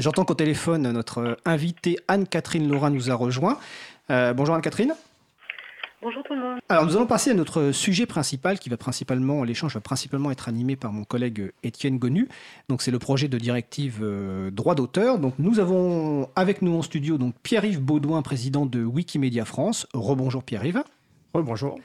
J'entends qu'au téléphone, notre invitée Anne-Catherine Laurent nous a rejoint. Euh, bonjour Anne-Catherine. Bonjour tout le monde. Alors nous allons passer à notre sujet principal qui va principalement, l'échange va principalement être animé par mon collègue Étienne Gonu. Donc c'est le projet de directive euh, droit d'auteur. Donc nous avons avec nous en studio donc Pierre-Yves Baudouin, président de Wikimedia France. Rebonjour Pierre-Yves. Rebonjour.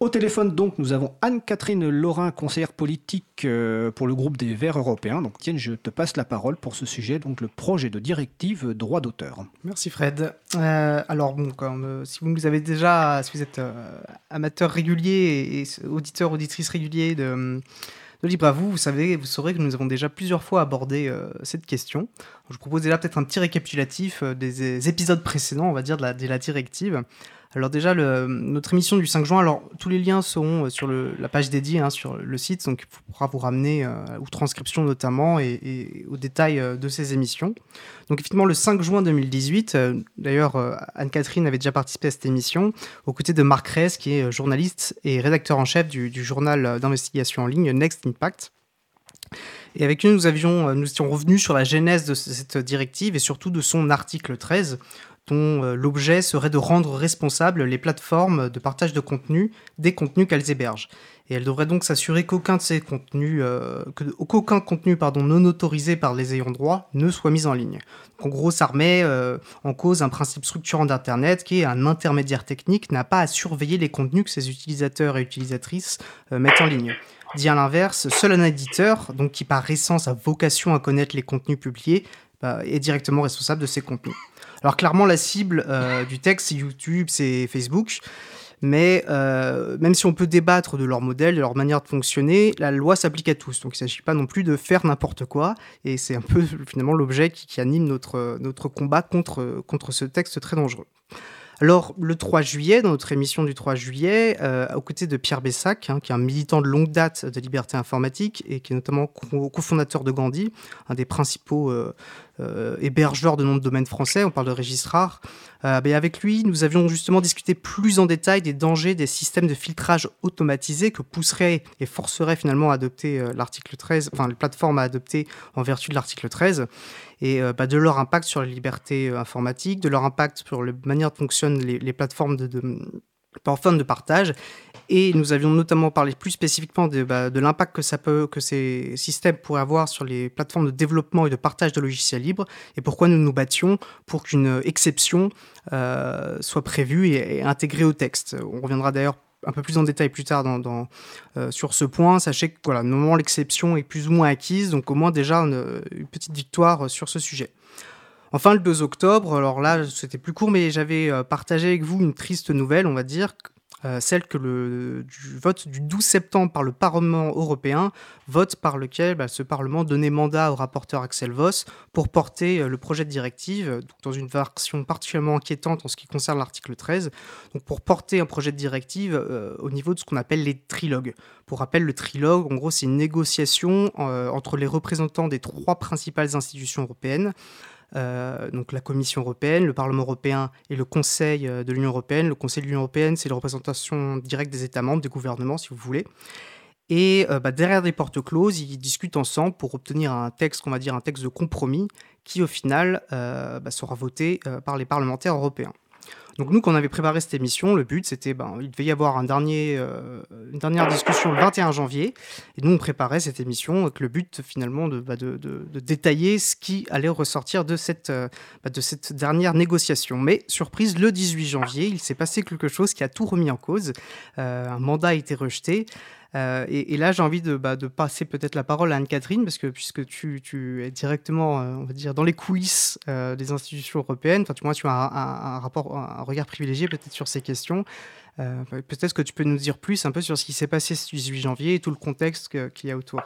Au téléphone, donc, nous avons Anne-Catherine Laurin, conseillère politique euh, pour le groupe des Verts européens. Donc, tiens, je te passe la parole pour ce sujet, donc le projet de directive droit d'auteur. Merci Fred. Euh, alors, bon, euh, si vous nous avez déjà, si vous êtes amateur régulier et, auditeur, auditrice régulier de, Libre à vous, vous savez, vous saurez que nous avons déjà plusieurs fois abordé cette question. je vous propose déjà peut-être un petit récapitulatif des, épisodes précédents, on va dire, de la directive. Alors déjà, notre émission du 5 juin, alors tous les liens seront euh, sur la page dédiée hein, sur le site, donc il pourra vous ramener euh, aux transcriptions notamment et, aux détails euh, de ces émissions. Donc effectivement, le 5 juin 2018, d'ailleurs Anne-Catherine avait déjà participé à cette émission, aux côtés de Marc Reyes, qui est journaliste et rédacteur en chef du, journal d'investigation en ligne Next Impact. Et avec lui, nous, nous étions revenus sur la genèse de cette directive et surtout de son article 13, dont euh, l'objet serait de rendre responsables les plateformes de partage de contenu des contenus qu'elles hébergent. Et elle devrait donc s'assurer qu'aucun de ces contenus, euh, contenu non autorisé par les ayants droit ne soit mis en ligne. en gros, ça remet euh, en cause un principe structurant d'Internet qui est un intermédiaire technique n'a pas à surveiller les contenus que ses utilisateurs et utilisatrices mettent en ligne. Dit à l'inverse, seul un éditeur, donc qui par essence a vocation à connaître les contenus publiés, bah, est directement responsable de ces contenus. Alors clairement, la cible euh, du texte, c'est YouTube, c'est Facebook. Mais euh, même si on peut débattre de leur modèle, de leur manière de fonctionner, la loi s'applique à tous. Donc il ne s'agit pas non plus de faire n'importe quoi. Et c'est un peu finalement l'objet qui, anime notre, notre combat contre, contre ce texte très dangereux. Alors, le 3 juillet, dans notre émission du 3 juillet, euh, aux côtés de Pierre Bessac, hein, qui est un militant de longue date de liberté informatique et qui est notamment cofondateur de Gandhi, un des principaux euh, hébergeur de nom de domaine français, on parle de registre rare. Euh, ben, avec lui, nous avions justement discuté plus en détail des dangers des systèmes de filtrage automatisés que pousserait et forcerait finalement à adopter euh, l'article 13, enfin les plateformes à adopter en vertu de l'article 13, et bah, de leur impact sur les libertés informatiques, de leur impact sur la manière dont fonctionnent les, plateformes de, partage et nous avions notamment parlé plus spécifiquement de, bah, l'impact que, ces systèmes pourraient avoir sur les plateformes de développement et de partage de logiciels libres, et pourquoi nous nous battions pour qu'une exception euh, soit prévue et, intégrée au texte. On reviendra d'ailleurs un peu plus en détail plus tard dans, euh, sur ce point. Sachez que voilà, normalement l'exception est plus ou moins acquise, donc au moins déjà une, une petite victoire sur ce sujet. Enfin, le 2 octobre, alors là, c'était plus court, mais j'avais euh, partagé avec vous une triste nouvelle, on va dire, euh, celle que le du vote du 12 septembre par le Parlement européen, vote par lequel bah, ce Parlement donnait mandat au rapporteur Axel Voss pour porter euh, le projet de directive, dans une version particulièrement inquiétante en ce qui concerne l'article 13, donc pour porter un projet de directive euh, au niveau de ce qu'on appelle les trilogues. Pour rappel, le trilogue, en gros, c'est une négociation entre les représentants des trois principales institutions européennes. Euh, donc la Commission européenne, le Parlement européen et le Conseil euh, de l'Union européenne. Le Conseil de l'Union européenne, c'est la représentation directe des États membres, des gouvernements, si vous voulez. Et euh, bah, derrière des portes closes, ils discutent ensemble pour obtenir un texte, qu'on va dire un texte de compromis, qui au final bah, sera voté par les parlementaires européens. Donc nous, quand on avait préparé cette émission, le but, c'était, ben, il devait y avoir un dernier, euh, une dernière discussion le 21 janvier, et nous, on préparait cette émission avec le but, finalement, de, bah, de, de, détailler ce qui allait ressortir de cette, euh, bah, de cette dernière négociation. Mais, surprise, le 18 janvier, il s'est passé quelque chose qui a tout remis en cause. Euh, un mandat a été rejeté. Euh, et, là, j'ai envie de, bah, de passer peut-être la parole à Anne-Catherine, parce que puisque tu, es directement, euh, on va dire, dans les coulisses euh, des institutions européennes, enfin, tu, vois, tu as un, regard privilégié peut-être sur ces questions. peut-être que tu peux nous dire plus un peu sur ce qui s'est passé ce 18 janvier et tout le contexte qu'il y a autour.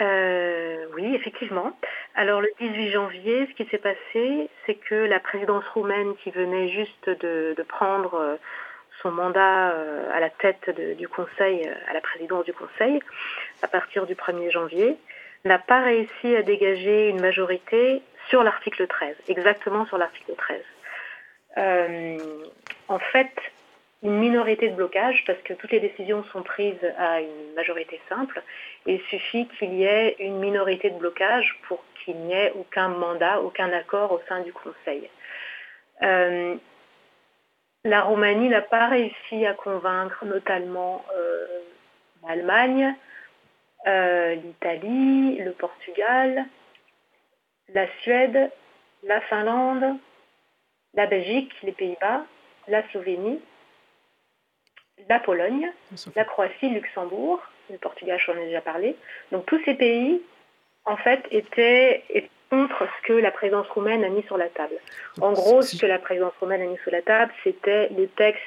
oui, effectivement. Alors le 18 janvier, ce qui s'est passé, c'est que la présidence roumaine qui venait juste de prendre son mandat euh, à la tête du Conseil, euh, à la présidence du Conseil, à partir du 1er janvier, n'a pas réussi à dégager une majorité sur l'article 13, exactement sur l'article 13. Euh, en fait, une minorité de blocage parce que toutes les décisions sont prises à une majorité simple. Il suffit qu'il y ait une minorité de blocage pour qu'il n'y ait aucun mandat, aucun accord au sein du Conseil. La Roumanie n'a pas réussi à convaincre notamment euh, l'Allemagne, euh, l'Italie, le Portugal, la Suède, la Finlande, la Belgique, les Pays-Bas, la Slovénie, la Pologne, la Croatie, le Luxembourg, le Portugal, j'en ai déjà parlé. Donc tous ces pays, en fait, étaient, contre ce que la présidence roumaine a mis sur la table. En gros, ce que la présidence roumaine a mis sur la table, c'était les textes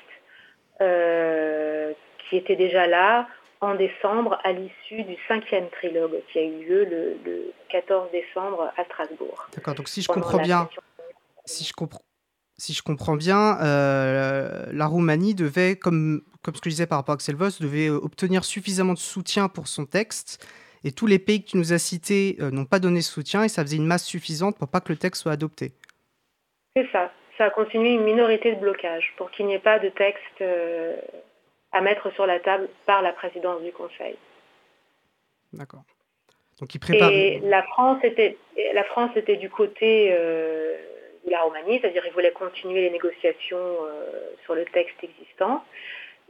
euh, qui étaient déjà là en décembre à l'issue du cinquième trilogue qui a eu lieu le, 14 décembre à Strasbourg. D'accord, donc si je comprends bien, si je comprends, si je comprends bien, euh, la Roumanie devait, comme, comme ce que je disais par rapport à Axel Voss, devait obtenir suffisamment de soutien pour son texte. Et tous les pays que tu nous as cités euh, n'ont pas donné ce soutien et ça faisait une masse suffisante pour pas que le texte soit adopté. C'est ça. Ça a continué une minorité de blocage pour qu'il n'y ait pas de texte à mettre sur la table par la présidence du Conseil. D'accord. Donc il prépare. Et la France était, la France était du côté de la Roumanie, c'est-à-dire qu'ils voulaient continuer les négociations euh, sur le texte existant.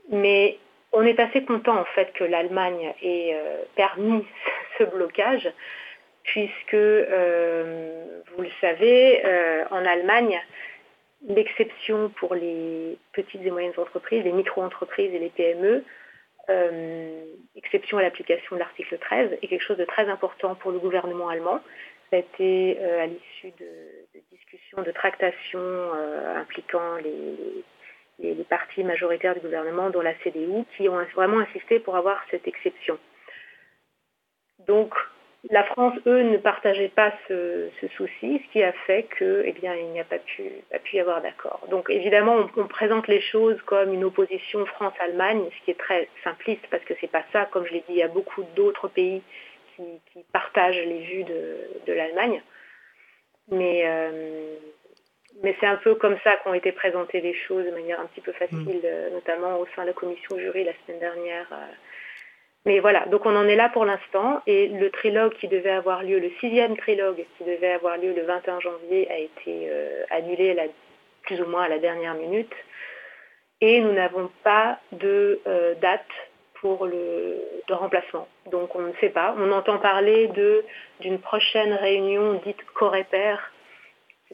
Mais on est assez content en fait que l'Allemagne ait euh, permis ce blocage, puisque, euh, vous le savez, en Allemagne, l'exception pour les petites et moyennes entreprises, les micro-entreprises et les PME, exception à l'application de l'article 13, est quelque chose de très important pour le gouvernement allemand. Ça a été à l'issue de de tractation euh, impliquant les, les, partis majoritaires du gouvernement, dont la CDU, qui ont vraiment insisté pour avoir cette exception. Donc, la France, eux, ne partageaient pas ce, souci, ce qui a fait que, eh bien, il n'y a pas pu, pu y avoir d'accord. Donc, évidemment, on, présente les choses comme une opposition France-Allemagne, ce qui est très simpliste parce que c'est pas ça. Comme je l'ai dit, il y a beaucoup d'autres pays qui, partagent les vues de, de l'Allemagne. Mais, euh, mais c'est un peu comme ça qu'ont été présentées les choses de manière un petit peu facile, mm. euh, notamment au sein de la commission jury la semaine dernière. Euh. Mais voilà, donc on en est là pour l'instant. Et le trilogue qui devait avoir lieu, le sixième trilogue qui devait avoir lieu le 21 janvier, a été annulé plus ou moins à la dernière minute. Et nous n'avons pas de date pour le de remplacement. Donc on ne sait pas. On entend parler de d'une prochaine réunion dite Coreper,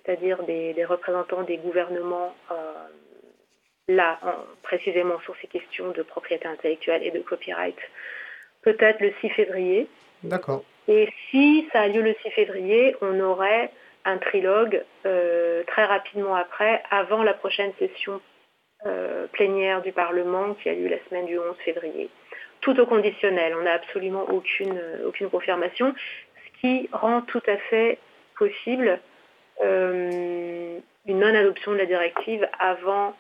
c'est-à-dire des, représentants des gouvernements euh, là précisément sur ces questions de propriété intellectuelle et de copyright, peut-être le 6 février. D'accord. Et si ça a lieu le 6 février, on aurait un trilogue euh, très rapidement après, avant la prochaine session euh, plénière du Parlement qui a lieu la semaine du 11 février. Tout au conditionnel, on n'a absolument aucune, euh, aucune confirmation, ce qui rend tout à fait possible une non-adoption de la directive avant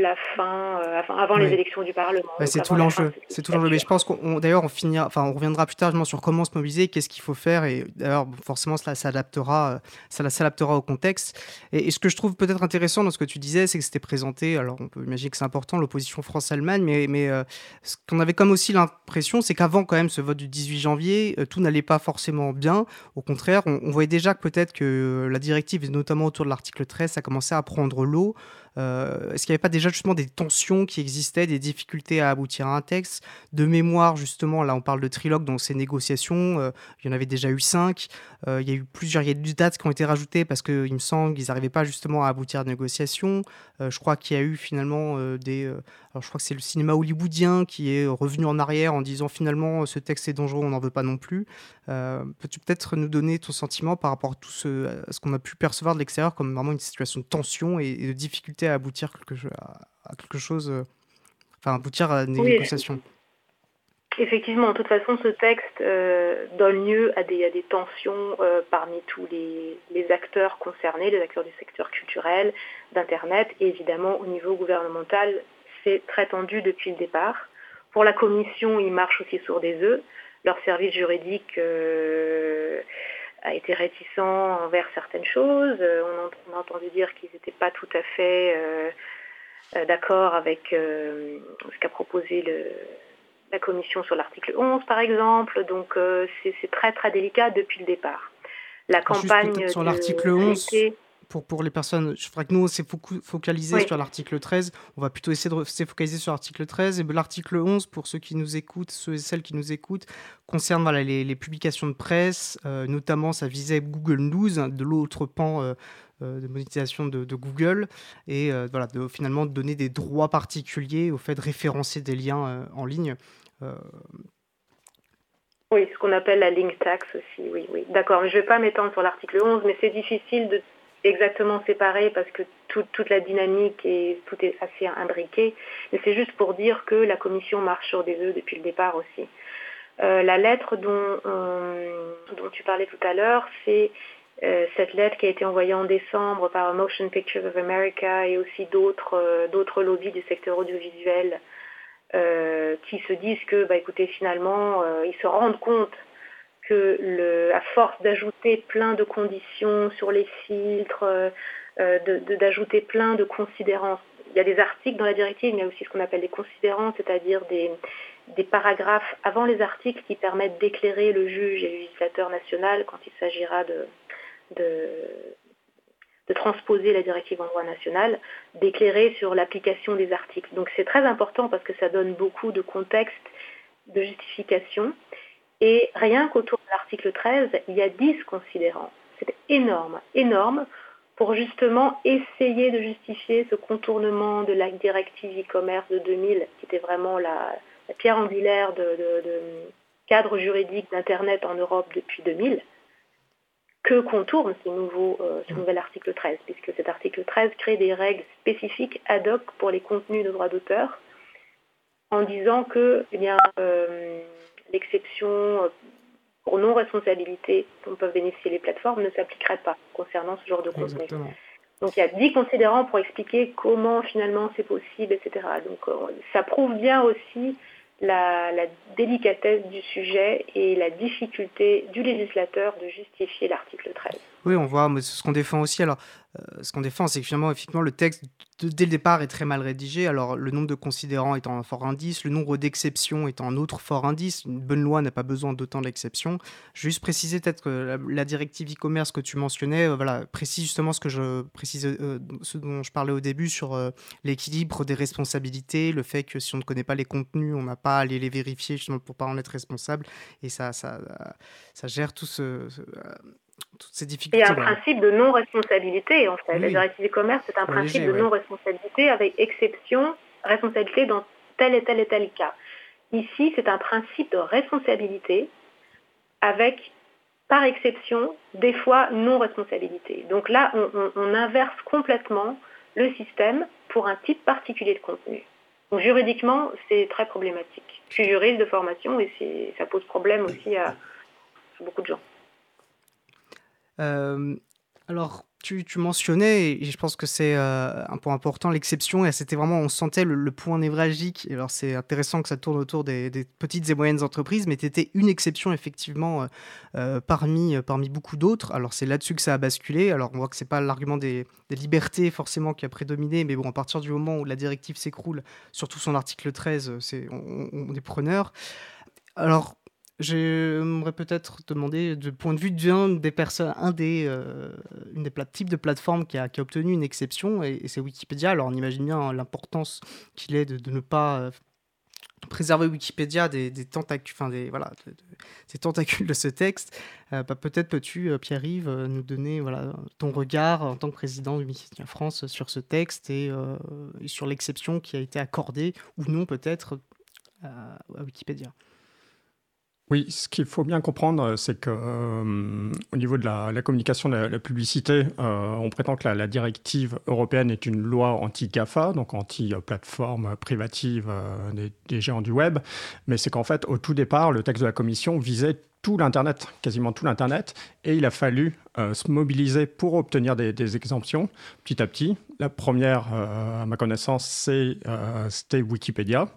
la fin, euh, avant les élections du Parlement. c'est tout l'enjeu. C'est tout l'enjeu. Mais je pense qu'on, d'ailleurs, on finira, enfin, on reviendra plus tard sur comment se mobiliser, qu'est-ce qu'il faut faire, et d'ailleurs, forcément, cela s'adaptera, euh, ça s'adaptera au contexte. Et, ce que je trouve peut-être intéressant dans ce que tu disais, c'est que c'était présenté. Alors, on peut imaginer que c'est important l'opposition France-Allemagne, mais, mais euh, ce qu'on avait comme aussi l'impression, c'est qu'avant quand même ce vote du 18 janvier, tout n'allait pas forcément bien. Au contraire, on, on voyait déjà que peut-être que la directive, notamment autour de l'article 13, ça commençait à prendre l'eau. Euh, est-ce qu'il n'y avait pas déjà justement des tensions qui existaient, des difficultés à aboutir à un texte? De mémoire, justement, là on parle de trilogue, dans ces négociations, euh, il y en avait déjà eu cinq. Euh, il y a eu plusieurs, il y a des dates qui ont été rajoutées parce qu'il me semble qu'ils n'arrivaient pas justement à aboutir à des négociations. je crois qu'il y a eu finalement des. alors je crois que c'est le cinéma hollywoodien qui est revenu en arrière en disant finalement ce texte est dangereux, on n'en veut pas non plus. Peux-tu peut-être nous donner ton sentiment par rapport à tout ce, qu'on a pu percevoir de l'extérieur comme vraiment une situation de tension et de difficulté à aboutir quelque, à, quelque chose, euh, enfin aboutir à des négociations. Effectivement, de toute façon, ce texte euh, donne lieu à des, des tensions euh, parmi tous les, les, acteurs concernés, les acteurs du secteur culturel, d'Internet, et évidemment au niveau gouvernemental, c'est très tendu depuis le départ. Pour la Commission, ils marchent aussi sur des œufs. Leur service juridique a été réticent envers certaines choses. Euh, on, a entendu dire qu'ils n'étaient pas tout à fait euh, d'accord avec ce qu'a proposé le, la commission sur l'article 11, par exemple. Donc, c'est très, très délicat depuis le départ. La campagne. sur l'article 11 pour, pour les personnes, je ferais que nous, on s'est focalisé sur l'article 13. On va plutôt essayer de se focaliser sur l'article 13. Et l'article 11, pour ceux qui nous écoutent, ceux et celles qui nous écoutent, concerne voilà, les, publications de presse. Euh, notamment, ça visait Google News, hein, de l'autre pan euh, euh, de monétisation de, Google. Et voilà, de, finalement, donner des droits particuliers au fait de référencer des liens en ligne. Oui, ce qu'on appelle la link tax aussi, oui, oui. D'accord, je ne vais pas m'étendre sur l'article 11, mais c'est difficile de exactement séparé parce que toute la dynamique et tout est assez imbriqué. Mais c'est juste pour dire que la commission marche sur des œufs depuis le départ aussi. Euh, la lettre dont, euh, tu parlais tout à l'heure, c'est euh, cette lettre qui a été envoyée en décembre par Motion Pictures of America et aussi d'autres d'autres lobbies du secteur audiovisuel qui se disent que, bah, écoutez, finalement, ils se rendent compte à force d'ajouter plein de conditions sur les filtres, euh, d'ajouter plein de considérants, il y a des articles dans la directive, mais il y a aussi ce qu'on appelle des considérants, c'est-à-dire des, paragraphes avant les articles qui permettent d'éclairer le juge et le législateur national quand il s'agira de, de, transposer la directive en droit national, d'éclairer sur l'application des articles. Donc c'est très important parce que ça donne beaucoup de contexte, de justification. Et rien qu'autour de l'article 13, il y a 10 considérants. C'est énorme, énorme, pour justement essayer de justifier ce contournement de la directive e-commerce de 2000, qui était vraiment la, pierre angulaire de, cadre juridique d'Internet en Europe depuis 2000, que contourne ce, nouveau, euh, nouvel article 13, puisque cet article 13 crée des règles spécifiques ad hoc pour les contenus de droit d'auteur, en disant que, eh bien, euh, l'exception euh, pour non-responsabilité dont peuvent bénéficier les plateformes ne s'appliquerait pas concernant ce genre de contenu. Donc il y a 10 considérants pour expliquer comment finalement c'est possible, etc. Donc euh, ça prouve bien aussi la, délicatesse du sujet et la difficulté du législateur de justifier l'article 13. Oui, on voit, mais ce qu'on défend aussi. Alors, euh, ce qu'on défend, c'est que finalement, effectivement, le texte, dès le départ, est très mal rédigé. Alors, le nombre de considérants étant un fort indice, le nombre d'exceptions étant un autre fort indice. Une bonne loi n'a pas besoin d'autant d'exceptions. Juste préciser peut-être que la, directive e-commerce que tu mentionnais, euh, voilà, précise justement je euh, ce dont je parlais au début sur l'équilibre des responsabilités, le fait que si on ne connaît pas les contenus, on n'a pas à aller les vérifier justement pour pas en être responsable. Et ça, ça gère tout ce toutes ces difficultés. Et un principe de non-responsabilité, en fait. La directive e-commerce, c'est un principe de non-responsabilité avec exception, responsabilité dans tel et tel et tel cas. Ici, c'est un principe de responsabilité avec, par exception, des fois non-responsabilité. Donc là, on, inverse complètement le système pour un type particulier de contenu. Donc juridiquement, c'est très problématique. Je suis juriste de formation et ça pose problème aussi à beaucoup de gens. Euh, alors, tu, mentionnais, et je pense que c'est euh, un point important, l'exception, et c'était vraiment, on sentait le, point névralgique. Et alors, c'est intéressant que ça tourne autour des, petites et moyennes entreprises, mais tu étais une exception, effectivement, euh, parmi, parmi beaucoup d'autres. Alors, c'est là-dessus que ça a basculé. Alors, on voit que c'est pas l'argument des, libertés, forcément, qui a prédominé, mais bon, à partir du moment où la directive s'écroule, surtout son article 13, c'est, on, on est preneur. Alors, J'aimerais peut-être demander, du point de vue d'un des un des, euh, types de plateformes qui a, obtenu une exception, et, c'est Wikipédia. Alors on imagine bien l'importance qu'il est de, ne pas euh, préserver Wikipédia des, tentacules, de ce texte. Euh, bah, peut-être peux-tu, Pierre-Yves, nous donner ton regard en tant que président de Wikipédia France sur ce texte et, sur l'exception qui a été accordée ou non peut-être à Wikipédia. Oui, ce qu'il faut bien comprendre, c'est que euh, au niveau de la, communication, de la, publicité, euh, on prétend que la, directive européenne est une loi anti-GAFA, donc anti-plateforme privative euh, des, des, géants du web. Mais c'est qu'en fait, au tout départ, le texte de la Commission visait tout l'Internet, quasiment tout l'Internet, et il a fallu se mobiliser pour obtenir des, exemptions petit à petit. La première, à ma connaissance, c'était Wikipédia.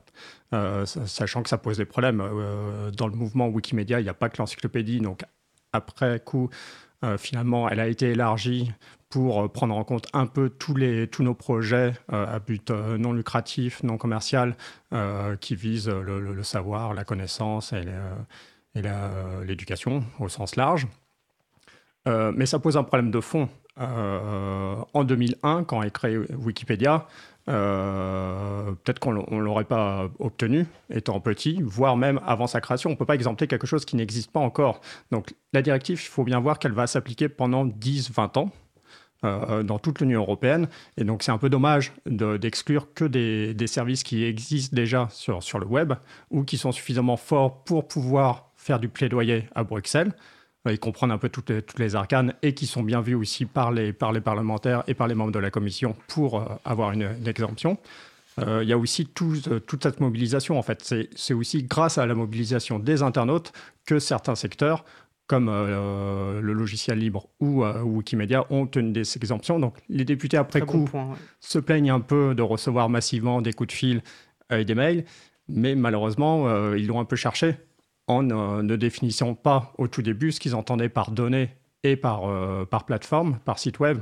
Euh, sachant que ça pose des problèmes. Euh, dans le mouvement Wikimedia, il n'y a pas que l'encyclopédie, donc après coup, finalement, elle a été élargie pour prendre en compte un peu tous, les, tous nos projets à but non lucratif, non commercial, qui visent le, savoir, la connaissance et, l'éducation au sens large. mais ça pose un problème de fond. en 2001, quand est créé Wikipédia, euh, peut-être qu'on ne l'aurait pas obtenu étant petit, voire même avant sa création. On ne peut pas exempter quelque chose qui n'existe pas encore. Donc la directive, il faut bien voir qu'elle va s'appliquer pendant 10-20 ans. Euh, dans toute l'Union européenne. Et donc, c'est un peu dommage d'exclure que des, services qui existent déjà sur le web ou qui sont suffisamment forts pour pouvoir faire du plaidoyer à Bruxelles ils comprennent un peu toutes les, toutes les, arcanes et qui sont bien vus aussi par les, par les parlementaires et par les membres de la commission pour euh, avoir une, exemption. Euh, il y a aussi euh, toute cette mobilisation, en fait. C'est aussi grâce à la mobilisation des internautes que certains secteurs, comme le logiciel libre ou Wikimedia, ont tenu des exemptions. Donc les députés, après coup, se plaignent un peu de recevoir massivement des coups de fil et des mails, mais malheureusement, ils l'ont un peu cherché en ne définissant pas au tout début ce qu'ils entendaient par données et par, euh, par plateforme, par site web.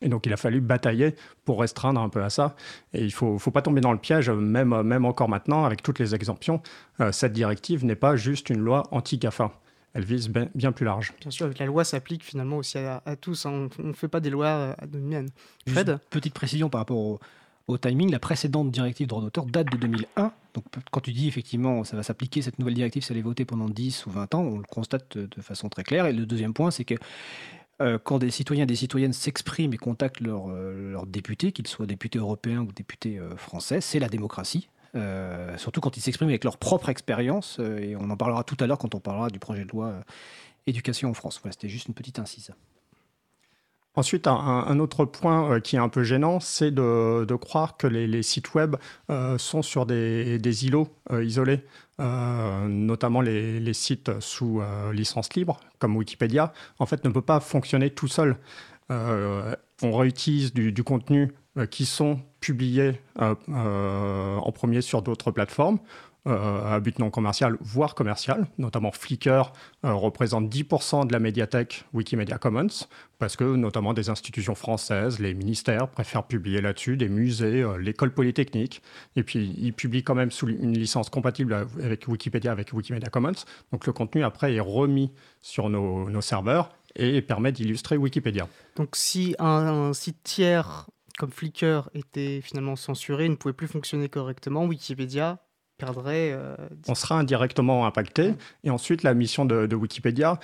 Et donc, il a fallu batailler pour restreindre un peu à ça. Et il ne faut, faut, pas tomber dans le piège, même, même encore maintenant, avec toutes les exemptions. Euh, cette directive n'est pas juste une loi anti-GAFA. Elle vise bien, plus large. Bien sûr, la loi s'applique finalement aussi à, tous. Hein. On ne fait pas des lois à demi Fred? Petite précision par rapport au, au timing, la précédente directive droit d'auteur date de 2001. Donc quand tu dis effectivement ça va s'appliquer, cette nouvelle directive, elle est votée pendant 10 ou 20 ans, on le constate de façon très claire. Et le deuxième point, c'est que euh, quand des citoyens et des citoyennes s'expriment et contactent leurs leur euh, députés, qu'ils soient députés européens ou députés euh, français, c'est la démocratie. surtout quand ils s'expriment avec leur propre expérience, et on en parlera tout à l'heure quand on parlera du projet de loi éducation en France. Voilà, c'était juste une petite incise. Ensuite, un, autre point euh, qui est un peu gênant, c'est de, croire que les, sites web euh, sont sur des, îlots euh, isolés, notamment les, sites sous licence libre, comme Wikipédia, en fait, ne peut pas fonctionner tout seul. on réutilise du, du contenu qui sont publiés en premier sur d'autres plateformes. Euh, à but non commercial, voire commercial. Notamment Flickr euh, représente 10% de la médiathèque Wikimedia Commons, parce que notamment des institutions françaises, les ministères préfèrent publier là-dessus, des musées, euh, l'école polytechnique. Et puis ils publient quand même sous une licence compatible avec Wikipédia, avec Wikimedia Commons. Donc le contenu après est remis sur nos, serveurs et permet d'illustrer Wikipédia. Donc si un, site tiers comme Flickr était finalement censuré, ne pouvait plus fonctionner correctement, Wikipédia perdrait. Euh, On sera indirectement impacté. Et ensuite, la mission de, Wikipédia,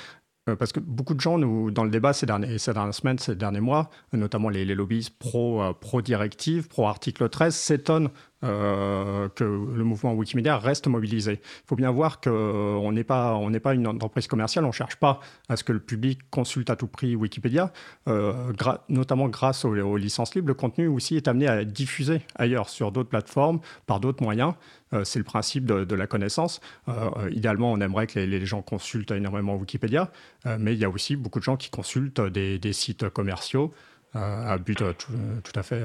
euh, parce que beaucoup de gens, nous, dans le débat ces, derniers, ces dernières semaines, ces derniers mois, notamment les, les lobbyistes euh, pro directive, pro article 13, s'étonnent euh, que le mouvement Wikimedia reste mobilisé. Il faut bien voir qu'on n'est pas, pas une entreprise commerciale, on ne cherche pas à ce que le public consulte à tout prix Wikipédia, euh, notamment grâce aux, licences libres. Le contenu aussi est amené à être diffusé ailleurs, sur d'autres plateformes, par d'autres moyens. Euh, c'est le principe de, la connaissance. idéalement, on aimerait que les, gens consultent énormément Wikipédia, mais il y a aussi beaucoup de gens qui consultent des, sites commerciaux à but tout, à fait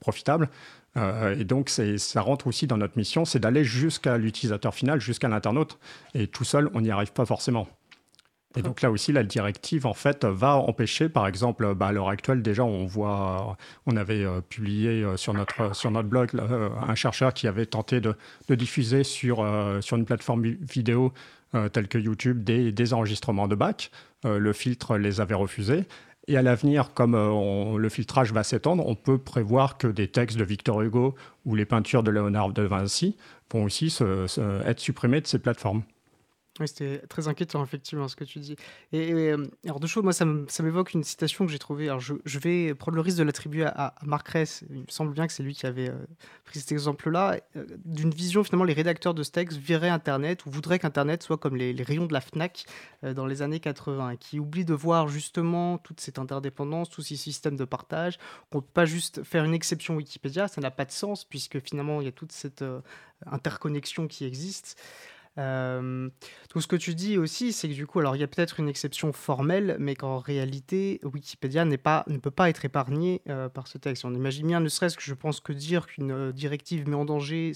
profitable. Euh, et donc, ça rentre aussi dans notre mission, c'est d'aller jusqu'à l'utilisateur final, jusqu'à l'internaute. Et tout seul, on n'y arrive pas forcément. Et donc là aussi, la directive, en fait, va empêcher, par exemple, bah, à l'heure actuelle, déjà, on voit, on avait euh, publié euh, sur, notre, sur notre blog un chercheur qui avait tenté de, diffuser sur, sur une plateforme vidéo telle que YouTube des, des enregistrements de bac. le filtre les avait refusés. Et à l'avenir, comme euh, le filtrage va s'étendre, on peut prévoir que des textes de Victor Hugo ou les peintures de Léonard de Vinci vont aussi être supprimés de ces plateformes. Oui, c'était très inquiétant, effectivement, ce que tu dis. Et, euh, alors, deux choses, moi, ça m'évoque une citation que j'ai trouvée. Alors, je, vais prendre le risque de l'attribuer à, Marc Ress. Il me semble bien que c'est lui qui avait euh, pris cet exemple-là. Euh, d'une vision, finalement, les rédacteurs de ce texte Internet ou voudraient qu'Internet soit comme les, rayons de la Fnac dans les années 80, qui oublient de voir justement toute cette interdépendance, tous ces systèmes de partage, qu'on ne peut pas juste faire une exception Wikipédia, ça n'a pas de sens, puisque finalement, il y a toute cette interconnexion qui existe. Euh, tout ce que tu dis aussi, c'est que du coup, alors il y a peut-être une exception formelle, mais qu'en réalité, Wikipédia n'est pas, ne peut pas être épargné euh, par ce texte. On imagine bien, ne serait-ce que je pense que dire qu'une euh, directive met en danger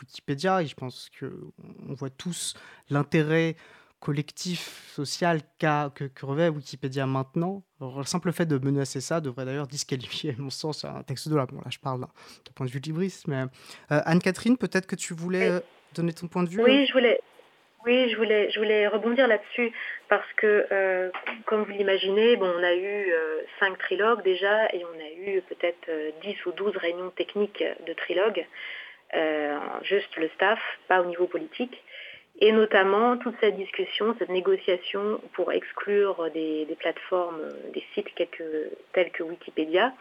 Wikipédia, et je pense qu'on voit tous l'intérêt collectif social que, que, revêt Wikipédia maintenant. le simple fait de menacer ça devrait d'ailleurs disqualifier, à mon sens, un texte de là. Bon, là, je parle d'un point de vue libriste, mais Anne-Catherine, peut-être que tu voulais donner ton point de vue Oui, je voulais. Oui, je voulais, je voulais rebondir là-dessus parce que, euh, comme vous l'imaginez, bon, on a eu euh, cinq trilogues déjà et on a eu peut-être euh, 10 ou 12 réunions techniques de trilogues, euh, juste le staff, pas au niveau politique, et notamment toute cette discussion, cette négociation pour exclure des, des plateformes, des sites quelques, tels que Wikipédia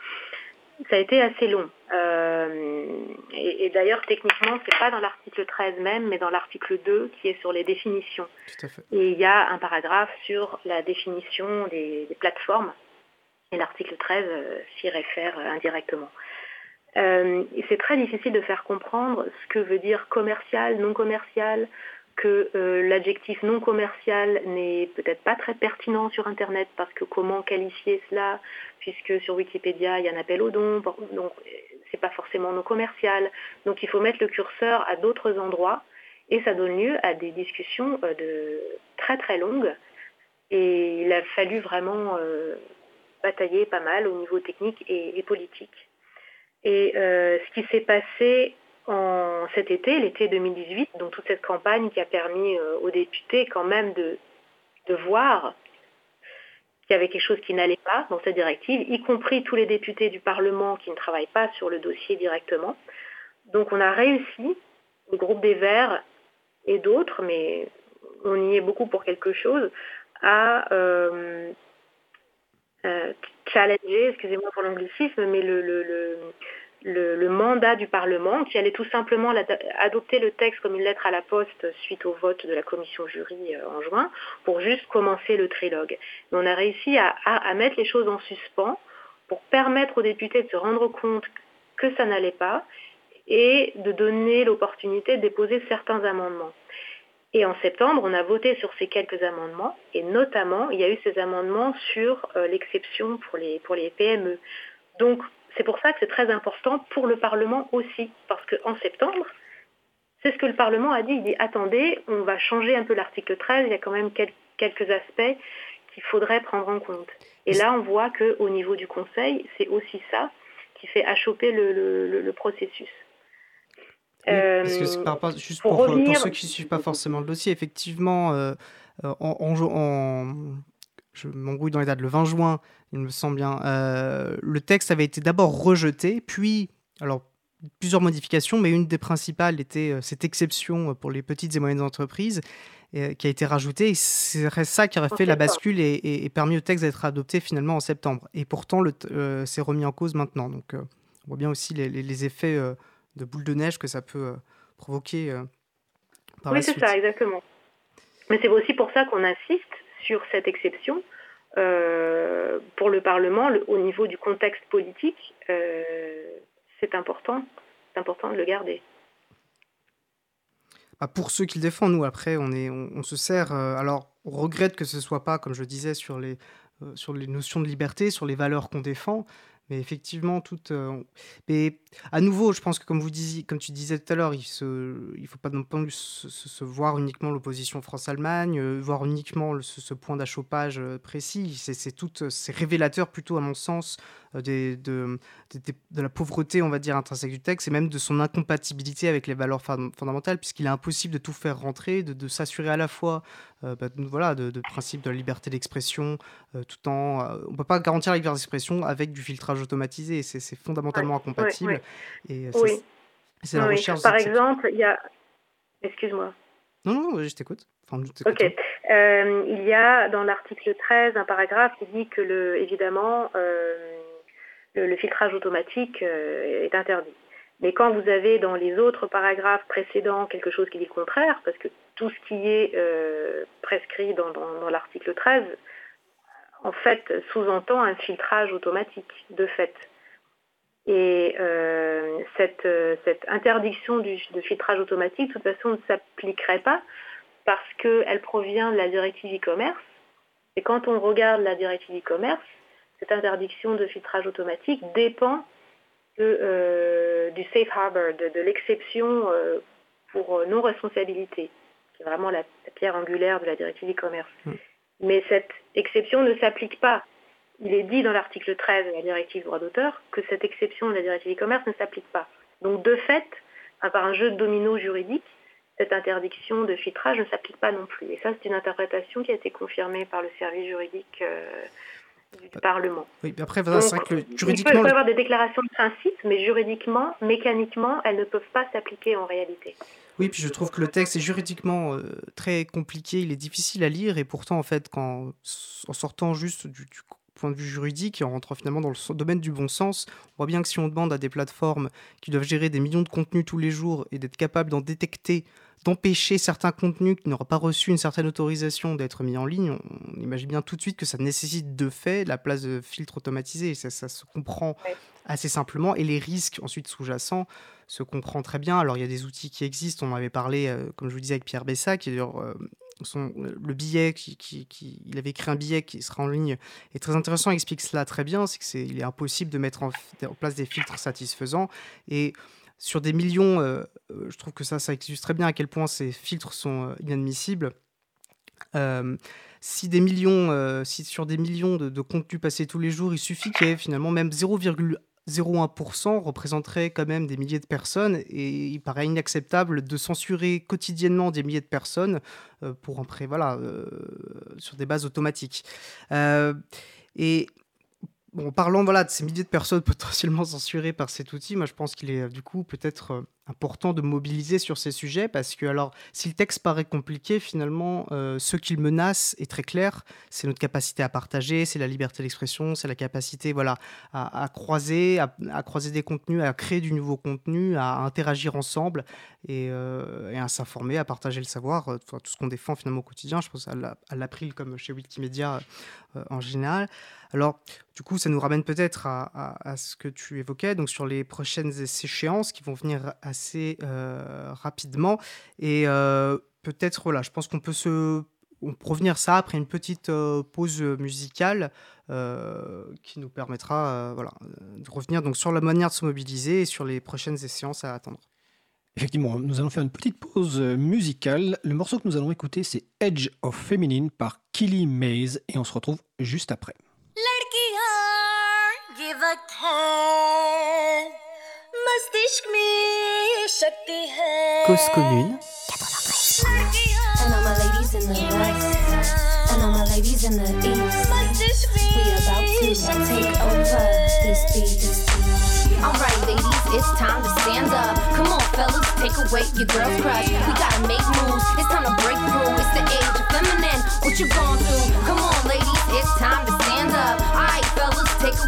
ça a été assez long. Euh, et, et d'ailleurs, techniquement, c'est pas dans l'article 13 même, mais dans l'article 2 qui est sur les définitions. Tout à fait. Et il y a un paragraphe sur la définition des, des plateformes. Et l'article 13 euh, s'y réfère euh, indirectement. Euh, c'est très difficile de faire comprendre ce que veut dire commercial, non commercial, que euh, l'adjectif non commercial n'est peut-être pas très pertinent sur Internet parce que comment qualifier cela puisque sur Wikipédia il y a un appel au don, donc c'est pas forcément non commercial. Donc il faut mettre le curseur à d'autres endroits et ça donne lieu à des discussions euh, de très très longues et il a fallu vraiment euh, batailler pas mal au niveau technique et, politique. Et ce qui s'est passé en cet été, l'été 2018, donc toute cette campagne qui a permis euh, aux députés quand même de, de voir qu'il y avait quelque chose qui n'allait pas dans cette directive, y compris tous les députés du Parlement qui ne travaillent pas sur le dossier directement. Donc on a réussi, le groupe des Verts et d'autres, mais on y est beaucoup pour quelque chose, à euh, euh, challenger, excusez-moi pour l'anglicisme, mais le, le, le le, le, mandat du Parlement, qui allait tout simplement adopter le texte comme une lettre à la poste suite au vote de la commission jury euh, en juin, pour juste commencer le trilogue. Mais on a réussi à, à, à, mettre les choses en suspens pour permettre aux députés de se rendre compte que ça n'allait pas et de donner l'opportunité de déposer certains amendements. Et en septembre, on a voté sur ces quelques amendements, et notamment, il y a eu ces amendements sur euh, l'exception pour les, pour les PME. Donc, c'est pour ça que c'est très important pour le Parlement aussi, parce qu'en septembre, c'est ce que le Parlement a dit. Il dit attendez, on va changer un peu l'article 13, il y a quand même quel quelques aspects qu'il faudrait prendre en compte. Et là, on voit qu'au niveau du Conseil, c'est aussi ça qui fait achoper le, le, le processus. Oui, parce que par rapport, juste pour, pour, revenir... pour, ceux qui ne suivent pas forcément le dossier, effectivement, euh, en, en, en, je m'embrouille dans les dates, le 20 juin, il me semble bien, euh, le texte avait été d'abord rejeté, puis, alors, plusieurs modifications, mais une des principales était euh, cette exception pour les petites et moyennes entreprises euh, qui a été rajoutée. C'est ça qui aurait fait la bascule et, et, et, permis au texte d'être adopté finalement en septembre. Et pourtant, euh, c'est remis en cause maintenant. Donc, euh, on voit bien aussi les, les, les effets euh, de boule de neige que ça peut provoquer par. Oui, c'est ça, exactement. Mais c'est aussi pour ça qu'on insiste sur cette exception euh, pour le Parlement, le, au niveau du contexte politique, euh, c'est important, important de le garder. Bah pour ceux qui le défendent, nous, après, on, se sert. Euh, alors, on regrette que ce ne soit pas, comme je disais, sur les notions de liberté, sur les valeurs qu'on défend, mais effectivement, tout. Euh, mais à nouveau, je pense que comme vous disiez, comme tu disais tout à l'heure, il ne faut pas non plus se, voir uniquement l'opposition France-Allemagne, euh, voir uniquement ce, point d'achoppage euh, précis. C'est tout, c'est révélateur plutôt à mon sens euh, des, de, de, la pauvreté, on va dire, intrinsèque du texte, et même de son incompatibilité avec les valeurs fondamentales, puisqu'il est impossible de tout faire rentrer, de, s'assurer à la fois euh, bah, voilà, de, de principe de la liberté d'expression, euh, tout en... Euh, on ne peut pas garantir la liberté d'expression avec du filtrage automatisé, c'est fondamentalement ouais, incompatible. Ouais. Et oui. c'est la recherche... Par exemple, il y a... Excuse-moi. Non, non, je t'écoute. Enfin, ok. Euh, il y a dans l'article 13 un paragraphe qui dit que, le, évidemment, euh, le, le, filtrage automatique euh, est interdit. Mais quand vous avez dans les autres paragraphes précédents quelque chose qui dit le contraire, parce que tout ce qui est euh, prescrit dans, dans, dans l'article 13, en fait, sous-entend un filtrage automatique, de fait. Et euh, cette, euh, cette, interdiction du, de filtrage automatique, de toute façon, ne s'appliquerait pas parce qu'elle provient de la directive e-commerce. Et quand on regarde la directive e-commerce, cette interdiction de filtrage automatique dépend euh, du safe harbor, de, l'exception pour non-responsabilité, qui est vraiment la, la pierre angulaire de la directive e-commerce. Mm. Mais cette exception ne s'applique pas. Il est dit dans l'article 13 de la directive droit d'auteur que cette exception de la directive e-commerce ne s'applique pas. Donc de fait, à part un jeu de domino juridique, cette interdiction de filtrage ne s'applique pas non plus. Et ça, c'est une interprétation qui a été confirmée par le service juridique euh, du euh, Parlement. Oui, mais après, que juridiquement... Il peut y avoir des déclarations de principe, mais juridiquement, mécaniquement, elles ne peuvent pas s'appliquer en réalité. Oui, puis je trouve que le texte est juridiquement euh, très compliqué, il est difficile à lire, et pourtant, en fait, quand, en sortant juste du, du point de vue juridique et en rentrant finalement dans le domaine du bon sens, on voit bien que si on demande à des plateformes qui doivent gérer des millions de contenus tous les jours et d'être capables d'en détecter, d'empêcher certains contenus qui n'auraient pas reçu une certaine autorisation d'être mis en ligne, on, imagine bien tout de suite que ça nécessite de fait la place de filtres automatisés. Ça, ça se comprend assez simplement. Et les risques ensuite sous-jacents se comprend très bien. Alors il y a des outils qui existent, on en avait parlé, euh, comme je vous disais, avec Pierre Bessa, qui est euh, son, le billet, qui, qui, il avait écrit un billet qui sera en ligne, est très intéressant, il explique cela très bien, c'est qu'il est, est, impossible de mettre en, place des filtres satisfaisants. Et sur des millions, euh, je trouve que ça, ça illustre très bien à quel point ces filtres sont inadmissibles. si des millions, si sur des millions de, contenus passés tous les jours, il suffit qu'il y ait finalement même 0,1 0,1% représenterait quand même des milliers de personnes et il paraît inacceptable de censurer quotidiennement des milliers de personnes euh, pour voilà, euh, sur des bases automatiques. Euh, et bon, parlant voilà, de ces milliers de personnes potentiellement censurées par cet outil, moi je pense qu'il est du coup peut-être important de mobiliser sur ces sujets parce que, alors, si le texte paraît compliqué, finalement, euh, ce qu'il menace est très clair. C'est notre capacité à partager, c'est la liberté d'expression, c'est la capacité, voilà, à, croiser, à, croiser des contenus, à créer du nouveau contenu, à interagir ensemble et, euh, à s'informer, à partager le savoir, euh, tout ce qu'on défend finalement au quotidien. Je pense à l'April comme chez Wikimedia en général. Alors, du coup, ça nous ramène peut-être à, ce que tu évoquais, donc sur les prochaines échéances qui vont venir assez euh, rapidement. Et euh, peut-être, voilà, je pense qu'on peut se on revenir ça après une petite euh, pause musicale qui nous permettra voilà, de revenir donc sur la manière de se mobiliser et sur les prochaines séances à attendre. Effectivement, nous allons faire une petite pause musicale. Le morceau que nous allons écouter, c'est Edge of Feminine par Killy Maze et on se retrouve juste après. Cause commune. And all my ladies in the west. And all my ladies in the east. We about to take over this beat. Alright, ladies, it's time to stand up. Come on, fellas, take away your girl's crush. We gotta make moves. It's time to break through. It's the age of feminine. What you gonna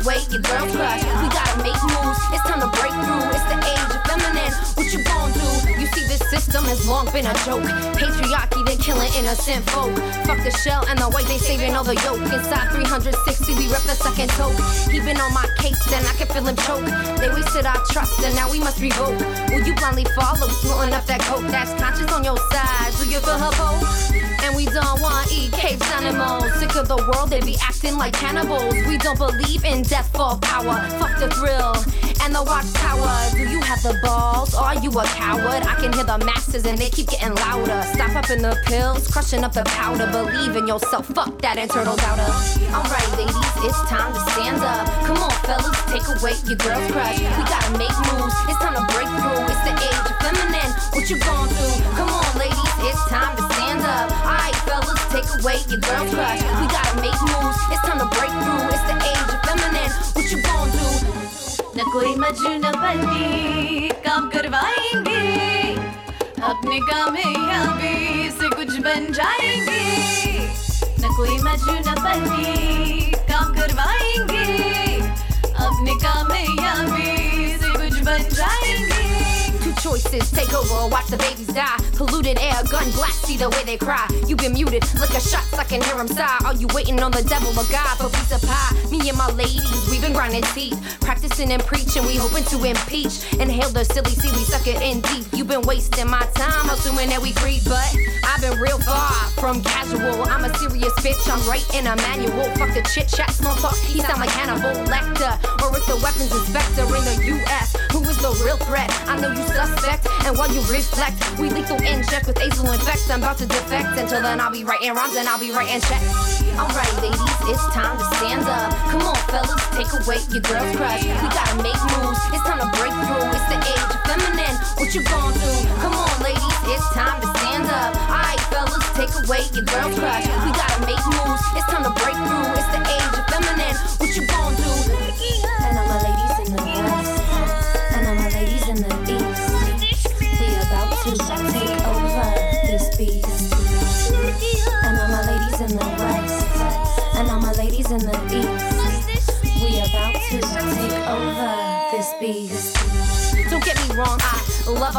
take your girl's crush. We gotta make moves. It's time to break through. It's the age of feminine. What you gonna do? You see, this system has long been a joke. Patriarchy, they're killing innocent folk. Fuck the shell and the white, they saving all the yolk. Inside 360, we rep the second toke. He been on my case, and I can feel him choke. They wasted our trust, and now we must revoke. Will you blindly follow, snorting up that coke that's conscious on your side? Do you feel her poke? And we don't want to eat caged animals. Sick of the world, they be acting like cannibals. We don't believe in death for power. Fuck the thrill and the watchtower. Do you have the balls? Are you a coward? I can hear the masses and they keep getting louder. Stop up in the pills, crushing up the powder. Believe in yourself. Fuck that internal doubter. Alright, ladies, it's time to stand up. Come on, fellas, take away your girl's crush. We gotta make moves. It's time to break through. It's the age of feminine. What you gonna do? Come on, ladies, it's time to stand up. Alright, fellas, take away your girl's crush. We gotta make moves. It's time to break through. It's the age of feminine. What you gonna do? न कोई मजू न बंदी काम करवाएँगे। अपने काम है यहाँ पे से कुछ बन जाएँगे। न कोई मजनू न काम choices take over, watch the babies die. Polluted air, gun blast, see the way they cry. You been muted, lick a shot, I can hear them sigh. Are you waiting on the devil or God for piece of pie? Me and my ladies, we been grinding teeth, practicing and preaching, we hoping to impeach. Inhale the silly sea, we suck it in deep. You been wasting my time, assuming that we free, but I've been real far from casual. I'm a serious bitch, I'm writing a manual. Fuck the chit chat, small talk, he sound like Hannibal Lecter, or it's the weapons inspector in the U.S. Who is the real threat. I know you suspect, and while you reflect, we lethal inject with azul infect. I'm about to defect. Until then, I'll be writing rhymes and I'll be writing checks. Alright, ladies, it's time to stand up. Come on, fellas, take away your girl's crush. We gotta make moves. It's time to break through. It's the age of feminine. What you gon' do? Come on, ladies, it's time to stand up. Alright, fellas, take away your girl's crush. We gotta make moves. It's time to break through. It's the age of feminine. What you gon' do? And all my ladies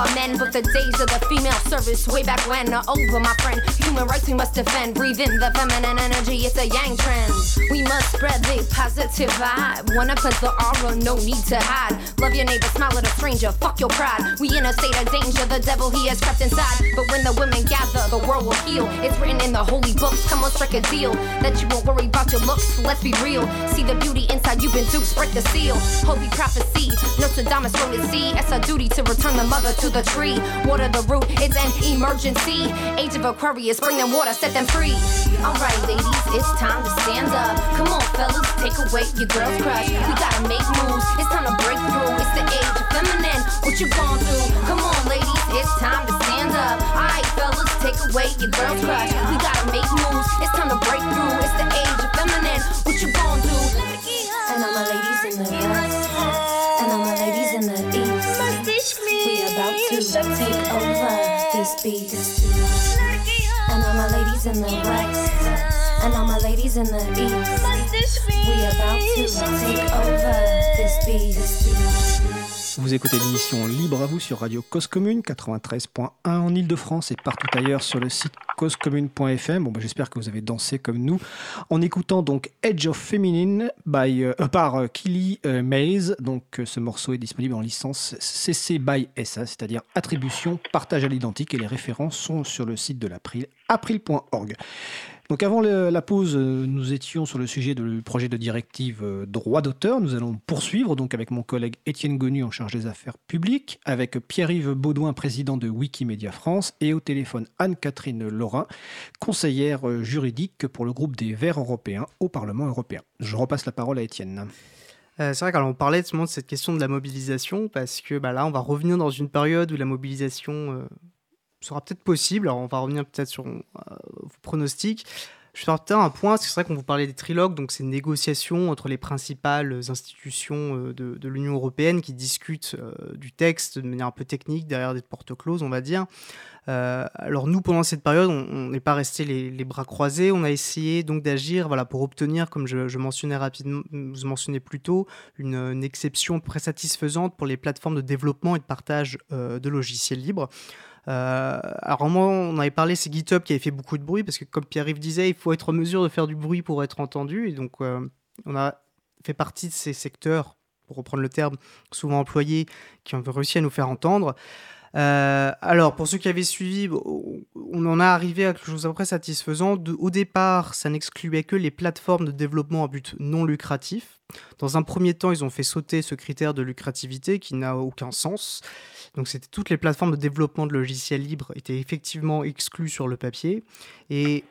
love our men, but the days of the female service way back when are over, my friend. Human rights we must defend. Breathe in the feminine energy, it's a yang trend. We must spread the positive vibe. Wanna cleanse the aura, no need to hide. Love your neighbor, smile at a stranger, fuck your pride. We in a state of danger, the devil he has crept inside. But when the women gather, the world will heal. It's written in the holy books, come on, strike a deal. That you won't worry about your looks, let's be real. See the beauty inside, you've been duped, break the seal. Holy prophecy, Nostradamus wrote it, see. It's a duty to return the mother to the tree. Water the root, it's an emergency. Age of Aquarius, bring them water, set them free. Alright, ladies, it's time to stand up. Come on, fellas, take away your girl's crush. We gotta make moves, it's time to break through. It's the age of feminine, what you gon' do? Come on, ladies, it's time to stand up. Alright, fellas, take away your girl's crush. We gotta make moves, it's time to break through. It's the age of feminine, what you gon' do? And all my ladies in the west, and all my ladies in the east. About to take over this beat. And all my ladies in the west, and all my ladies in the east. We about to take over this beat. Vous écoutez l'émission Libre à vous sur Radio Cause Commune 93.1 en Ile-de-France et partout ailleurs sur le site causecommune.fm. Bon, bah, j'espère que vous avez dansé comme nous en écoutant donc Edge of Feminine by, euh, euh, par euh, Killy Mays. Donc ce morceau est disponible en licence CC by SA, c'est-à-dire attribution, partage à l'identique et les références sont sur le site de l'April, april.org. Donc avant la pause, euh, nous étions sur le sujet du projet de directive euh, droit d'auteur. Nous allons poursuivre donc avec mon collègue Étienne Gonu en charge des affaires publiques, avec Pierre-Yves Baudouin, président de Wikimedia France, et au téléphone Anne-Catherine Laurin, conseillère euh, juridique pour le groupe des Verts européens au Parlement européen. Je repasse la parole à Étienne. C'est vrai qu'on parlait de cette question de la mobilisation, parce que bah, là, on va revenir dans une période où la mobilisation sera peut-être possible. Alors, on va revenir peut-être sur euh, vos pronostics. Je peut-être un point, c'est vrai qu'on vous parlait des trilogues, donc ces négociations entre les principales institutions euh, de, l'Union européenne qui discutent euh, du texte de manière un peu technique, derrière des portes closes, on va dire. Alors nous, pendant cette période, on n'est pas resté les, bras croisés. On a essayé donc d'agir, voilà, pour obtenir, comme je, je mentionnais rapidement, vous mentionnez plus tôt, une, exception très satisfaisante pour les plateformes de développement et de partage de logiciels libres. Euh, alors moi, on avait parlé, c'est GitHub qui avait fait beaucoup de bruit parce que comme Pierre-Yves disait, il faut être en mesure de faire du bruit pour être entendu. Et donc, euh, on a fait partie de ces secteurs, pour reprendre le terme souvent employé, qui ont réussi à nous faire entendre. Euh, alors, pour ceux qui avaient suivi, on en a arrivé à quelque chose à peu près satisfaisant. Au départ, ça n'excluait que les plateformes de développement à but non lucratif. Dans un premier temps, ils ont fait sauter ce critère de lucrativité qui n'a aucun sens. Donc, c'était toutes les plateformes de développement de logiciels libres étaient effectivement exclues sur le papier. Et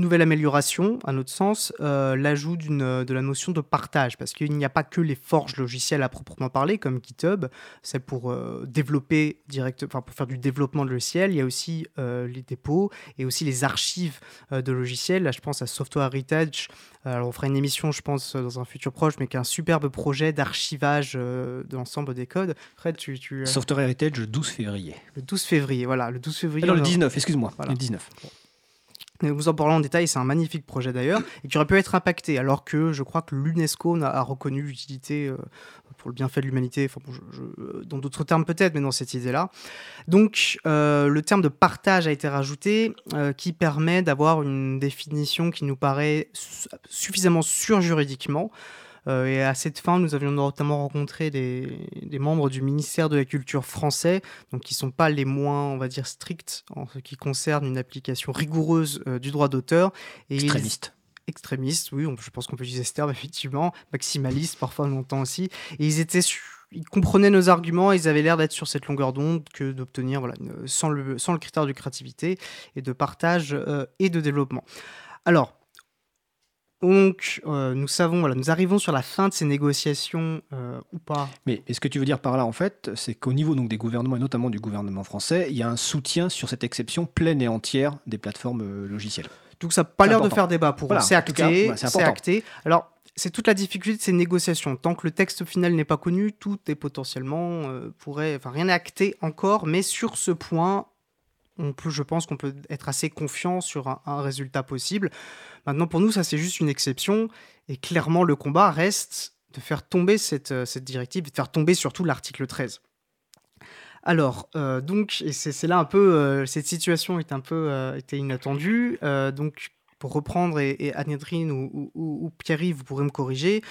nouvelle amélioration, à notre sens, euh, l'ajout de la notion de partage, parce qu'il n'y a pas que les forges logicielles à proprement parler, comme GitHub, c'est pour euh, développer direct, enfin pour faire du développement de logiciels. Il y a aussi euh, les dépôts et aussi les archives de logiciels. Là, je pense à Software Heritage. Alors, on fera une émission, je pense, dans un futur proche, mais qui est un superbe projet d'archivage de l'ensemble des codes. Fred, tu, tu Software Heritage, le 12 février. le 12 février, voilà, le 12 février. On le a- 19, excuse-moi. Voilà. Le 19. Mais Vous en parlez en détail, c'est un magnifique projet d'ailleurs, et qui aurait pu être impacté, alors que je crois que l'UNESCO a, reconnu l'utilité euh, pour le bienfait de l'humanité, enfin, je- dans d'autres termes peut-être, mais dans cette idée-là. Donc, euh, le terme de partage a été rajouté, euh, qui permet d'avoir une définition qui nous paraît su- suffisamment sûre juridiquement. Euh, et à cette fin, nous avions notamment rencontré des, des membres du ministère de la Culture français, donc qui ne sont pas les moins, on va dire, stricts en ce qui concerne une application rigoureuse euh, du droit d'auteur. Et ils- Extrémiste. extrémistes, oui, je pense qu'on peut utiliser ce terme effectivement, maximalistes parfois on entend aussi, et ils étaient ils comprenaient nos arguments, ils avaient l'air d'être sur cette longueur d'onde que d'obtenir, voilà, sans le, sans le critère de créativité et de partage et de développement. Alors, donc, euh, nous savons, voilà, nous arrivons sur la fin de ces négociations euh, ou pas. Mais ce que tu veux dire par là, en fait, c'est qu'au niveau donc, des gouvernements, et notamment du gouvernement français, il y a un soutien sur cette exception pleine et entière des plateformes euh, logicielles? Donc, ça n'a pas l'air de faire débat pour eux. C'est acté. Bah, c'est acté. Alors, c'est toute la difficulté de ces négociations. Tant que le texte final n'est pas connu, tout est potentiellement pourrait, enfin rien n'est acté encore, mais sur ce point, on peut, je pense qu'on peut être assez confiant sur un, résultat possible. Maintenant, pour nous, ça c'est juste une exception. Et clairement, le combat reste de faire tomber cette, euh, cette directive, de faire tomber surtout l'article 13. Alors, euh, donc, et c'est là un peu, euh, cette situation est un peu était inattendue. donc, pour reprendre, et, et ou, ou, Pierre-Yves, vous pourrez me corriger.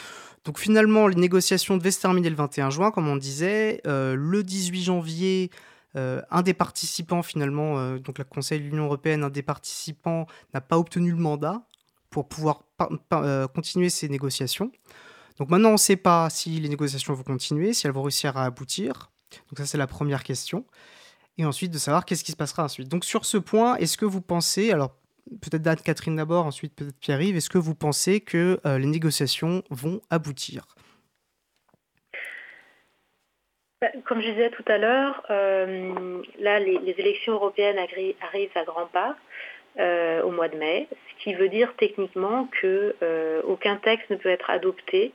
Donc, finalement, les négociations devaient se terminer le 21 juin, comme on disait. le 18 janvier, un des participants, finalement, donc le Conseil de l'Union européenne, un des participants n'a pas obtenu le mandat pour pouvoir euh, continuer ces négociations. Donc maintenant, on ne sait pas si les négociations vont continuer, si elles vont réussir à aboutir. Donc ça, c'est la première question. Et ensuite, de savoir qu'est-ce qui se passera ensuite. Donc sur ce point, est-ce que vous pensez, alors peut-être Anne-Catherine d'abord, ensuite peut-être Pierre-Yves, est-ce que vous pensez que les négociations vont aboutir? Bah, comme je disais tout à l'heure, euh, là, les, élections européennes arrivent à grands pas euh, au mois de mai, ce qui veut dire techniquement que euh, aucun texte ne peut être adopté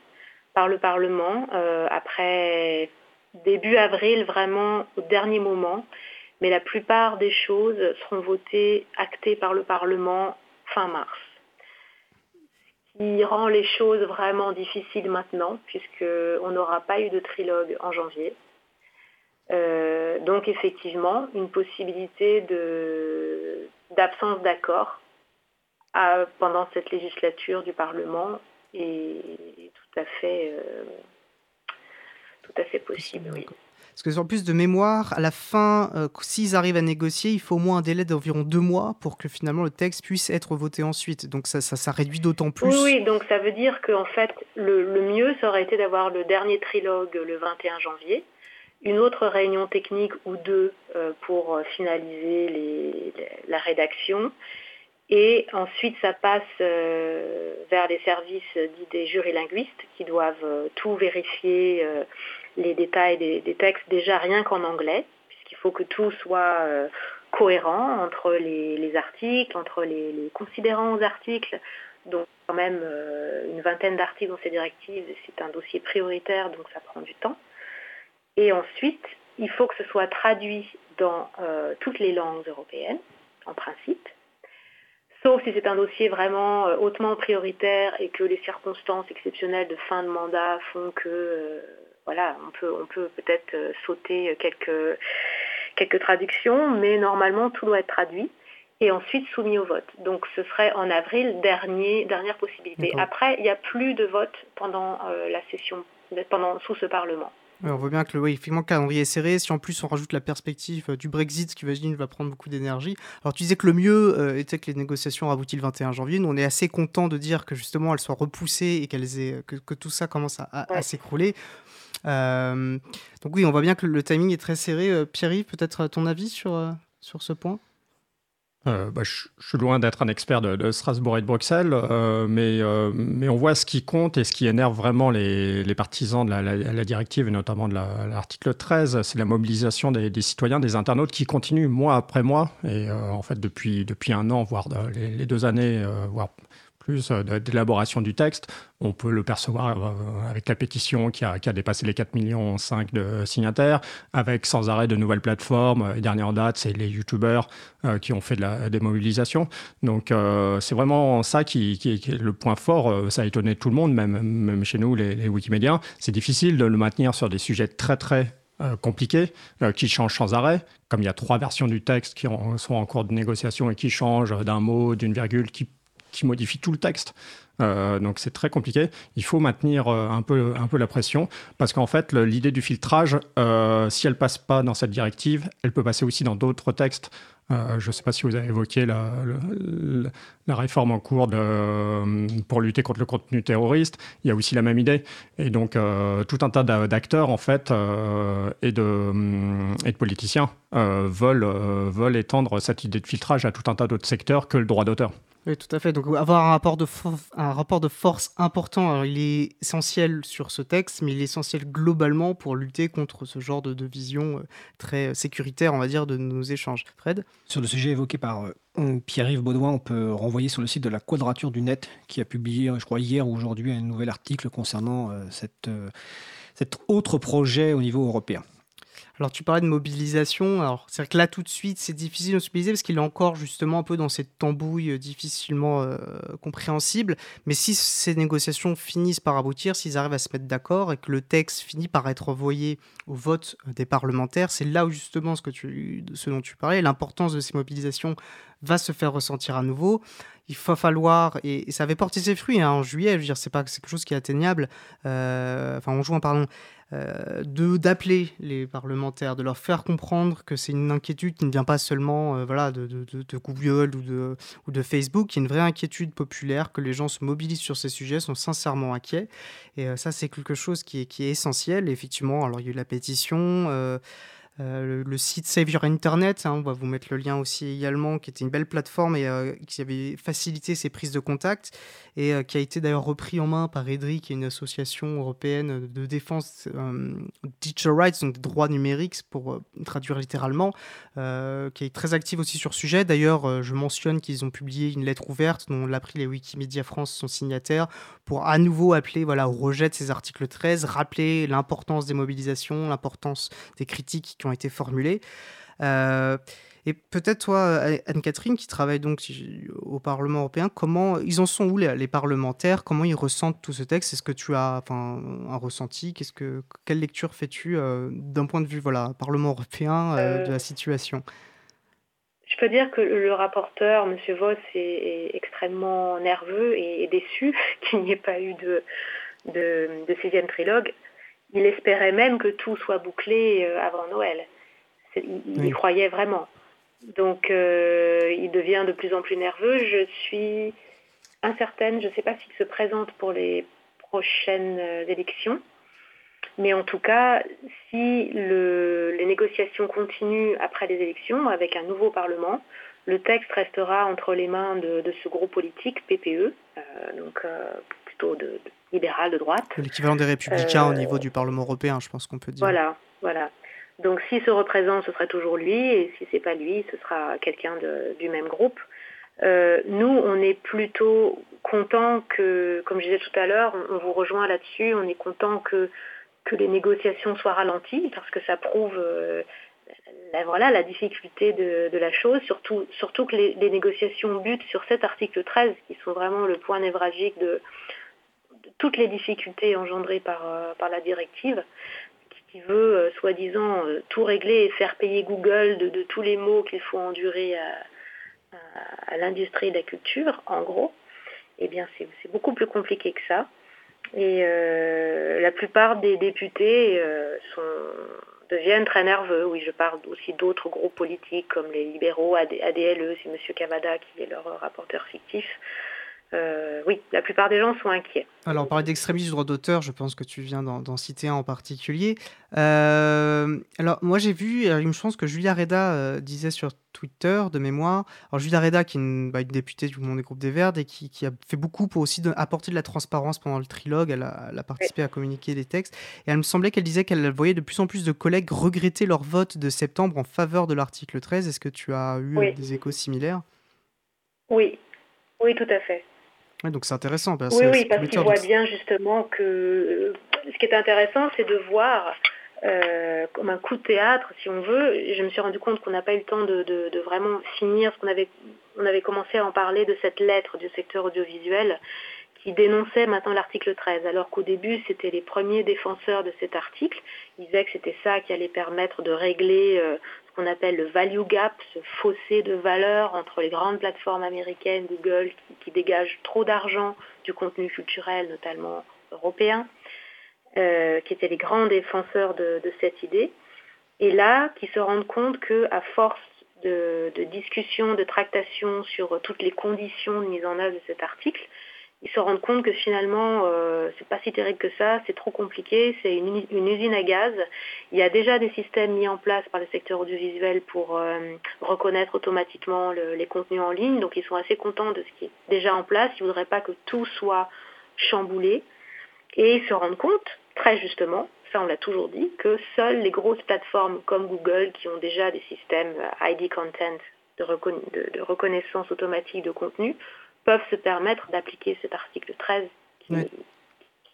par le Parlement après début avril, vraiment au dernier moment. Mais la plupart des choses seront votées, actées par le Parlement fin mars. Ce qui rend les choses vraiment difficiles maintenant, puisqu'on n'aura pas eu de trilogue en janvier. Euh, donc effectivement, une possibilité d'absence d'accord pendant cette législature du Parlement est tout à fait, euh, tout à fait possible. Oui. Parce que en plus de mémoire, à la fin, euh, s'ils arrivent à négocier, il faut au moins un délai d'environ deux mois pour que finalement le texte puisse être voté ensuite. Donc ça, ça, réduit d'autant plus. Oui, donc ça veut dire qu'en fait, le, le, mieux, ça aurait été d'avoir le dernier trilogue le 21 janvier une autre réunion technique ou deux euh, pour euh, finaliser la rédaction. Et ensuite, ça passe euh, vers les services dits des jurilinguistes qui doivent tout vérifier, les détails des, textes, déjà rien qu'en anglais, puisqu'il faut que tout soit cohérent entre les, articles, entre les, les, considérants aux articles. Donc, quand même une vingtaine d'articles dans ces directives, c'est un dossier prioritaire, donc ça prend du temps. Et ensuite, il faut que ce soit traduit dans euh, toutes les langues européennes, en principe. Sauf si c'est un dossier vraiment euh, hautement prioritaire et que les circonstances exceptionnelles de fin de mandat font que, euh, voilà, on peut, on peut peut-être sauter quelques, quelques traductions, mais normalement tout doit être traduit et ensuite soumis au vote. Donc ce serait en avril, dernier, dernière possibilité. Après, il n'y a plus de vote pendant la session, pendant, sous ce Parlement on voit bien que le, effectivement, calendrier est serré. Si en plus on rajoute la perspective euh, du Brexit, qui va prendre beaucoup d'énergie. Alors tu disais que le mieux euh, était que les négociations aboutissent le 21 janvier. Nous, on est assez content de dire que justement elles soient repoussées et qu'elles aient, que, tout ça commence à, s'écrouler. Euh, donc oui, on voit bien que le, timing est très serré. Pierre-Yves, peut-être ton avis sur, sur ce point? Euh, bah, je, suis loin d'être un expert de, Strasbourg et de Bruxelles, euh, mais, euh, mais on voit ce qui compte et ce qui énerve vraiment les, partisans de la, directive, et notamment de l'article 13, c'est la mobilisation des, citoyens, des internautes qui continuent mois après mois, et en fait depuis, depuis un an, voire les, les deux années, voire euh, d'élaboration du texte. On peut le percevoir euh, avec la pétition qui a, dépassé les 4 millions 5 de signataires, avec sans arrêt de nouvelles plateformes. Et dernière date, c'est les youtubeurs euh, qui ont fait de la démobilisation. Donc c'est vraiment ça qui, est le point fort. ça a étonné tout le monde, même, même chez nous, les, les Wikimédiens. C'est difficile de le maintenir sur des sujets très très compliqués, qui changent sans arrêt, comme il y a trois versions du texte qui sont en cours de négociation et qui changent d'un mot, d'une virgule, qui qui modifie tout le texte. Euh, donc c'est très compliqué. Il faut maintenir euh, un, peu, un peu la pression parce qu'en fait, l'idée du filtrage, euh, si elle passe pas dans cette directive, elle peut passer aussi dans d'autres textes. je ne sais pas si vous avez évoqué la, réforme en cours pour lutter contre le contenu terroriste. Il y a aussi la même idée. Et donc, tout un tas d'acteurs, en fait, et, de, et de politiciens veulent étendre cette idée de filtrage à tout un tas d'autres secteurs que le droit d'auteur. Oui, tout à fait. Donc avoir un rapport de, force important, il est essentiel sur ce texte, mais il est essentiel globalement pour lutter contre ce genre de, vision euh, très sécuritaire, on va dire, de nos échanges. Fred? Sur le sujet évoqué par euh, Pierre-Yves Baudouin, on peut renvoyer sur le site de la Quadrature du Net, qui a publié, je crois, hier ou aujourd'hui, un nouvel article concernant euh, cet autre projet au niveau européen. Alors tu parlais de mobilisation, alors c'est que là tout de suite c'est difficile de se mobiliser parce qu'il est encore justement un peu dans cette tambouille euh, difficilement euh, compréhensible, mais si ces négociations finissent par aboutir, s'ils arrivent à se mettre d'accord et que le texte finit par être envoyé au vote euh, des parlementaires, c'est là où justement ce, que tu, ce dont tu parlais, l'importance de ces mobilisations va se faire ressentir à nouveau. Il va falloir, et, ça avait porté ses fruits hein, en juillet, je veux dire, c'est pas quelque chose qui est atteignable, enfin en juin, pardon, euh, d'appeler les parlementaires, de leur faire comprendre que c'est une inquiétude qui ne vient pas seulement euh, voilà, de, de, Google ou de, ou de Facebook, qui une vraie inquiétude populaire, que les gens se mobilisent sur ces sujets, sont sincèrement inquiets. Et euh, ça, c'est quelque chose qui est, qui est essentiel. effectivement, alors il y a eu la pétition. Euh, le, site Save Your Internet, hein, on va vous mettre le lien aussi également, qui était une belle plateforme et euh, qui avait facilité ces prises de contact et euh, qui a été d'ailleurs repris en main par EDRI, qui est une association européenne de défense digital rights, donc des droits numériques pour traduire littéralement, qui est très active aussi sur ce sujet. D'ailleurs, je mentionne qu'ils ont publié une lettre ouverte dont l'a pris les Wikimedia France sont signataires pour à nouveau appeler voilà, au rejet de ces articles 13, rappeler l'importance des mobilisations, l'importance des critiques qui ont été formulées. Euh, et peut-être toi, Anne-Catherine, qui travaille donc au Parlement européen, comment ils en sont où les, parlementaires? Comment ils ressentent tout ce texte? Est-ce que tu as enfin, un ressenti? Qu'est-ce que quelle lecture fais-tu euh, d'un point de vue voilà Parlement européen euh, de la situation? Je peux dire que le rapporteur, M. Voss, est, extrêmement nerveux et, déçu qu'il n'y ait pas eu de, de, de sixième trilogue. Il espérait même que tout soit bouclé euh, avant Noël. Il, y croyait vraiment. Donc euh, il devient de plus en plus nerveux. Je suis incertaine, je ne sais pas s'il se présente pour les prochaines euh, élections. Mais en tout cas, si le, les négociations continuent après les élections avec un nouveau Parlement, le texte restera entre les mains de, ce groupe politique, PPE, donc plutôt de, libéral de droite. L'équivalent des républicains au euh, niveau du Parlement européen, je pense qu'on peut dire. Voilà, voilà. Donc s'il se représente, ce sera toujours lui, et si c'est pas lui, ce sera quelqu'un du même groupe. Euh, nous, on est plutôt content que, comme je disais tout à l'heure, on, vous rejoint là-dessus, on est content que, que les négociations soient ralenties, parce que ça prouve euh, la, voilà, la difficulté de, la chose, surtout, surtout que les, les, négociations butent sur cet article 13, qui sont vraiment le point névralgique de, toutes les difficultés engendrées par, euh, la directive, qui veut euh, soi-disant euh, tout régler et faire payer Google de, tous les mots qu'il faut endurer à, l'industrie de la culture, en gros, eh bien c'est beaucoup plus compliqué que ça. Et la plupart des députés deviennent très nerveux. Oui, je parle aussi d'autres groupes politiques comme les libéraux, ADLE, c'est M. Cavada qui est leur rapporteur fictif. Euh, oui, la plupart des gens sont inquiets. Alors, on parlait d'extrémisme du droit d'auteur, je pense que tu viens d'en citer un en particulier. Euh, alors, moi, j'ai vu, il me pense que Julia Reda euh, disait sur Twitter, de mémoire, alors Julia Reda, qui est une, bah, députée du monde des groupes des Verts et qui, a fait beaucoup pour aussi apporter de la transparence pendant le trilogue, elle a, participé à communiquer les textes, et elle me semblait qu'elle disait qu'elle voyait de plus en plus de collègues regretter leur vote de septembre en faveur de l'article 13. Est-ce que tu as eu des échos similaires? Oui, oui, tout à fait donc c'est intéressant. Parce oui, oui, parce qu'il voit bien justement que ce qui est intéressant, c'est de voir euh, comme un coup de théâtre, si on veut. Je me suis rendu compte qu'on n'a pas eu le temps de, de, vraiment finir ce qu'on avait, on avait commencé à en parler de cette lettre du secteur audiovisuel qui dénonçait maintenant l'article 13, alors qu'au début, c'était les premiers défenseurs de cet article. Ils disaient que c'était ça qui allait permettre de régler euh, qu'on appelle le value gap, ce fossé de valeur entre les grandes plateformes américaines, Google, qui, dégagent trop d'argent du contenu culturel, notamment européen, euh, qui étaient les grands défenseurs de, cette idée, et là, qui se rendent compte qu'à force de, de discussions, de tractations sur toutes les conditions de mise en œuvre de cet article, ils se rendent compte que finalement, euh, c'est pas si terrible que ça, c'est trop compliqué, c'est une, usine à gaz. Il y a déjà des systèmes mis en place par le secteur audiovisuel pour euh, reconnaître automatiquement les contenus en ligne, donc ils sont assez contents de ce qui est déjà en place. Ils voudraient pas que tout soit chamboulé. Et ils se rendent compte, très justement, ça on l'a toujours dit, que seules les grosses plateformes comme Google, qui ont déjà des systèmes ID Content de reconnaissance automatique de contenu, peuvent se permettre d'appliquer cet article 13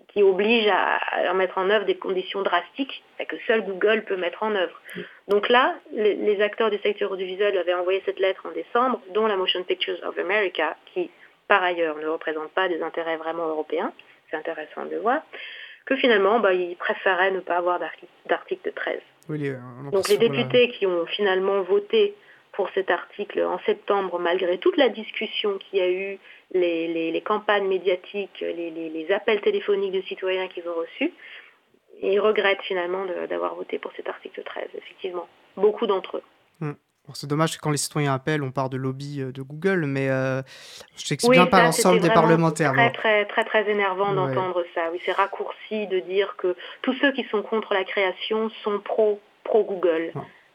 qui, oblige à, mettre en œuvre des conditions drastiques que seul Google peut mettre en œuvre. Donc là, les, acteurs du secteur audiovisuel avaient envoyé cette lettre en décembre, dont la Motion Pictures of America, qui par ailleurs ne représente pas des intérêts vraiment européens, c'est intéressant de voir, que finalement, bah, ils préféraient ne pas avoir d'article 13. Euh, Donc les députés qui ont finalement voté pour cet article en septembre, malgré toute la discussion qu'il y a eu, les, campagnes médiatiques, les, appels téléphoniques de citoyens qu'ils ont reçus. Et ils regrettent finalement d'avoir voté pour cet article 13, effectivement. Beaucoup d'entre eux. Hmm. C'est dommage que quand les citoyens appellent, on part de lobby euh, de Google, mais euh, je sais que c'est bien pas l'ensemble des parlementaires. C'est très, très, très, très énervant d'entendre ça. Oui, c'est raccourci de dire que tous ceux qui sont contre la création sont pro, pro Google.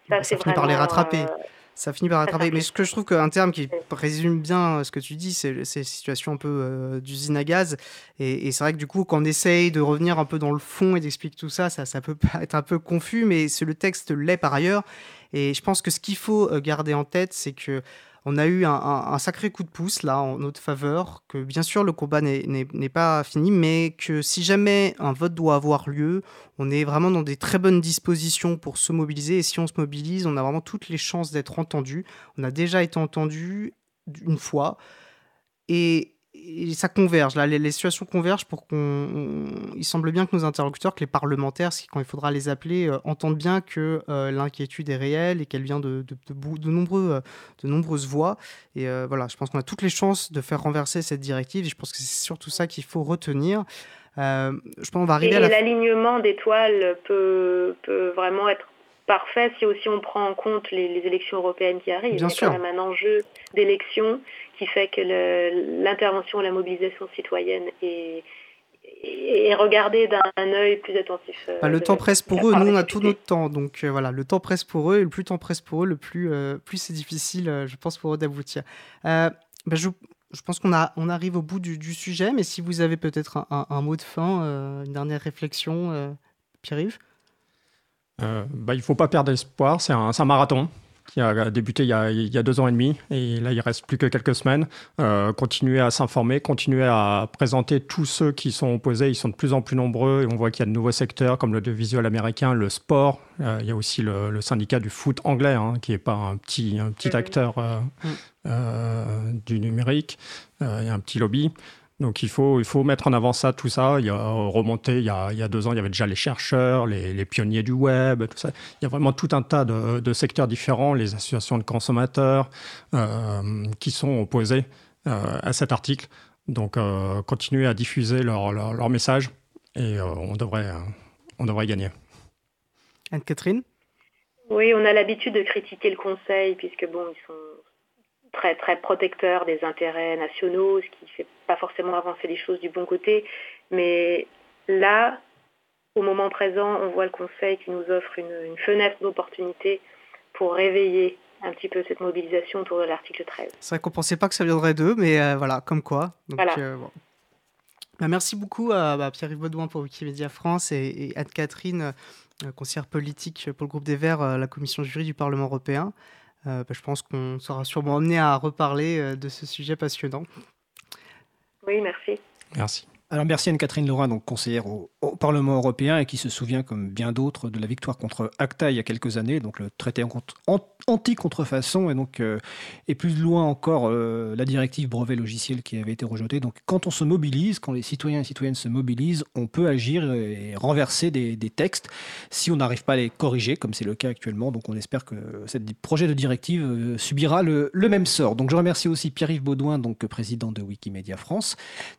Ça, c'est vraiment. par les rattraper. Euh, ça finit par rattraper. Mais ce que je trouve qu'un terme qui résume bien ce que tu dis, c'est ces situations un peu euh, d'usine à gaz. Et, c'est vrai que du coup, quand on essaye de revenir un peu dans le fond et d'expliquer tout ça, ça, ça peut être un peu confus, mais le texte l'est par ailleurs. Et je pense que ce qu'il faut euh, garder en tête, c'est que on a eu un, sacré coup de pouce là en notre faveur, que bien sûr le combat n'est pas fini, mais que si jamais un vote doit avoir lieu, on est vraiment dans des très bonnes dispositions pour se mobiliser. Et si on se mobilise, on a vraiment toutes les chances d'être entendu. On a déjà été entendu une fois. Et et ça converge. Là, les, situations convergent pour qu'on. Il semble bien que nos interlocuteurs, que les parlementaires, quand il faudra les appeler, euh, entendent bien que euh, l'inquiétude est réelle et qu'elle vient de, de, de, nombreux, euh, de nombreuses voix. Et voilà, je pense qu'on a toutes les chances de faire renverser cette directive. Et je pense que c'est surtout ça qu'il faut retenir. je pense qu'on va arriver et, l'alignement d'étoiles peut, peut vraiment être parfait si aussi on prend en compte les, élections européennes qui arrivent. Bien Il y a quand même un enjeu d'élection qui fait que l'intervention, la mobilisation citoyenne est, est regardée d'un œil plus attentif. Euh, bah, le temps presse pour eux, nous on a tout notre temps, donc euh, voilà, le temps presse pour eux, et le plus le temps presse pour eux, le plus, euh, plus c'est difficile, je pense, pour eux d'aboutir. Bah, je, je, pense qu'on on arrive au bout du, du, sujet, mais si vous avez peut-être un, un, mot de fin, une dernière réflexion, Pierre-Yves? Bah, Il ne faut pas perdre espoir, c'est un, un marathon qui a débuté il y a, il y a, deux ans et demi, et là il reste plus que quelques semaines. Euh, continuer à s'informer, continuer à présenter tous ceux qui sont opposés, ils sont de plus en plus nombreux, et on voit qu'il y a de nouveaux secteurs comme le visuel américain, le sport, euh, il y a aussi le, syndicat du foot anglais, hein, qui n'est pas un petit, un petit acteur euh, mm. du numérique, il y a un petit lobby. Donc il faut, il faut mettre en avant ça, tout ça. Il y a remonté, il y a, il y a deux ans, il y avait déjà les chercheurs, les, les, pionniers du web, tout ça. Il y a vraiment tout un tas de, de secteurs différents, les associations de consommateurs euh, qui sont opposés euh, à cet article. Donc euh, continuer à diffuser leur, leur, leur message et euh, on, devrait, on devrait gagner. Anne-Catherine? Oui, on a l'habitude de critiquer le Conseil puisque bon, ils sont très très protecteur des intérêts nationaux, ce qui ne fait pas forcément avancer les choses du bon côté. Mais là, au moment présent, on voit le Conseil qui nous offre une, fenêtre d'opportunité pour réveiller un petit peu cette mobilisation autour de l'article 13. C'est vrai qu'on ne pensait pas que ça viendrait d'eux, mais euh, voilà, comme quoi. Euh, bah, merci beaucoup à bah, Pierre-Yves Baudouin pour Wikimedia France et, Anne-Catherine, euh, conseillère politique pour le groupe des Verts, la commission jury du Parlement européen. Euh, bah, je pense qu'on sera sûrement amené à reparler euh, de ce sujet passionnant. Oui, merci. Merci. Alors merci Anne-Catherine Laura, donc conseillère au, Parlement européen et qui se souvient, comme bien d'autres, de la victoire contre ACTA il y a quelques années, donc le traité anti-contrefaçon et donc euh, plus loin encore euh, la directive brevet logiciel qui avait été rejetée. Donc quand on se mobilise, quand les citoyens et citoyennes se mobilisent, on peut agir et renverser des, textes si on n'arrive pas à les corriger, comme c'est le cas actuellement. Donc on espère que ce projet de directive euh, subira le, le, même sort. Donc je remercie aussi Pierre-Yves Baudouin, donc président de Wikimedia France,